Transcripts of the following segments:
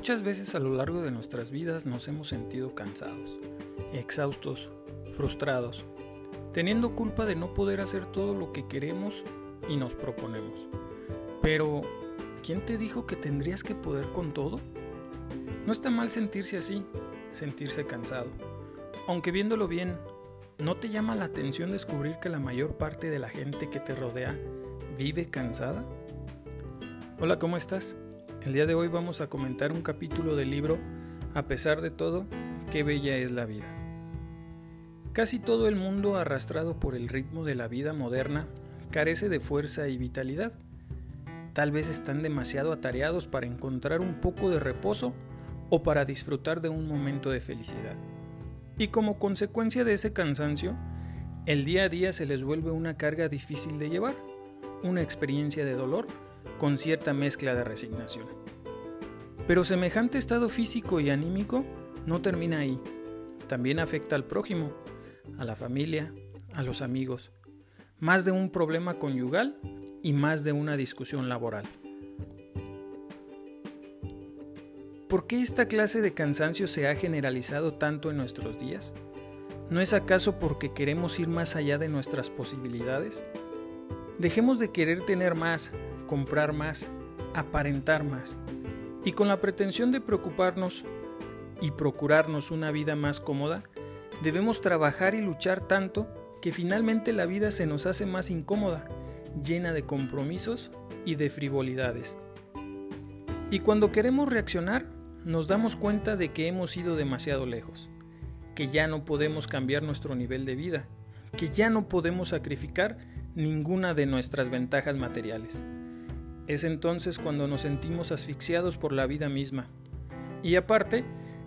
Muchas veces a lo largo de nuestras vidas nos hemos sentido cansados, exhaustos, frustrados, teniendo culpa de no poder hacer todo lo que queremos y nos proponemos. Pero, ¿quién te dijo que tendrías que poder con todo? No está mal sentirse así, sentirse cansado. Aunque viéndolo bien, ¿no te llama la atención descubrir que la mayor parte de la gente que te rodea vive cansada? Hola, ¿cómo estás? El día de hoy vamos a comentar un capítulo del libro A pesar de todo, qué bella es la vida. Casi todo el mundo arrastrado por el ritmo de la vida moderna carece de fuerza y vitalidad. Tal vez están demasiado atareados para encontrar un poco de reposo o para disfrutar de un momento de felicidad. Y como consecuencia de ese cansancio, el día a día se les vuelve una carga difícil de llevar, una experiencia de dolor con cierta mezcla de resignación. Pero semejante estado físico y anímico no termina ahí. También afecta al prójimo, a la familia, a los amigos, más de un problema conyugal y más de una discusión laboral. ¿Por qué esta clase de cansancio se ha generalizado tanto en nuestros días? ¿No es acaso porque queremos ir más allá de nuestras posibilidades? Dejemos de querer tener más, comprar más, aparentar más, y con la pretensión de preocuparnos y procurarnos una vida más cómoda, debemos trabajar y luchar tanto que finalmente la vida se nos hace más incómoda, llena de compromisos y de frivolidades. Y cuando queremos reaccionar, nos damos cuenta de que hemos ido demasiado lejos, que ya no podemos cambiar nuestro nivel de vida, que ya no podemos sacrificar ninguna de nuestras ventajas materiales. Es entonces cuando nos sentimos asfixiados por la vida misma. Y aparte,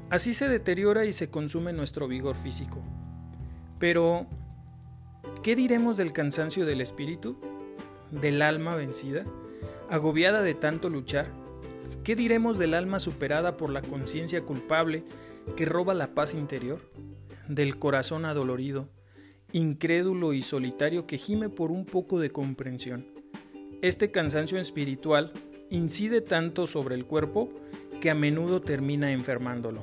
así se deteriora y se consume nuestro vigor físico. Pero, ¿qué diremos del cansancio del espíritu? ¿Del alma vencida? ¿Agobiada de tanto luchar? ¿Qué diremos del alma superada por la conciencia culpable que roba la paz interior? ¿Del corazón adolorido, incrédulo y solitario que gime por un poco de comprensión? Este cansancio espiritual incide tanto sobre el cuerpo que a menudo termina enfermándolo.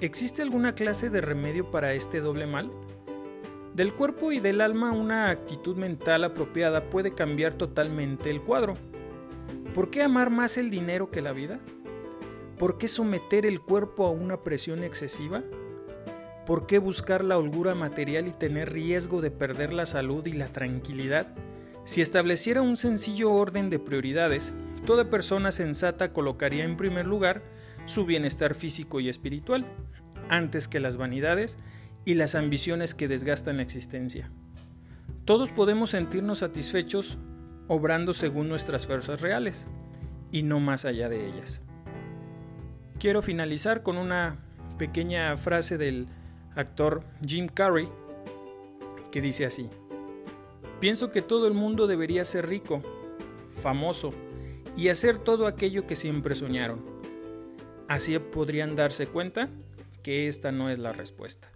¿Existe alguna clase de remedio para este doble mal? Del cuerpo y del alma una actitud mental apropiada puede cambiar totalmente el cuadro. ¿Por qué amar más el dinero que la vida? ¿Por qué someter el cuerpo a una presión excesiva? ¿Por qué buscar la holgura material y tener riesgo de perder la salud y la tranquilidad? Si estableciera un sencillo orden de prioridades, toda persona sensata colocaría en primer lugar su bienestar físico y espiritual, antes que las vanidades y las ambiciones que desgastan la existencia. Todos podemos sentirnos satisfechos obrando según nuestras fuerzas reales y no más allá de ellas. Quiero finalizar con una pequeña frase del actor Jim Carrey que dice así. Pienso que todo el mundo debería ser rico, famoso y hacer todo aquello que siempre soñaron. Así podrían darse cuenta que esta no es la respuesta.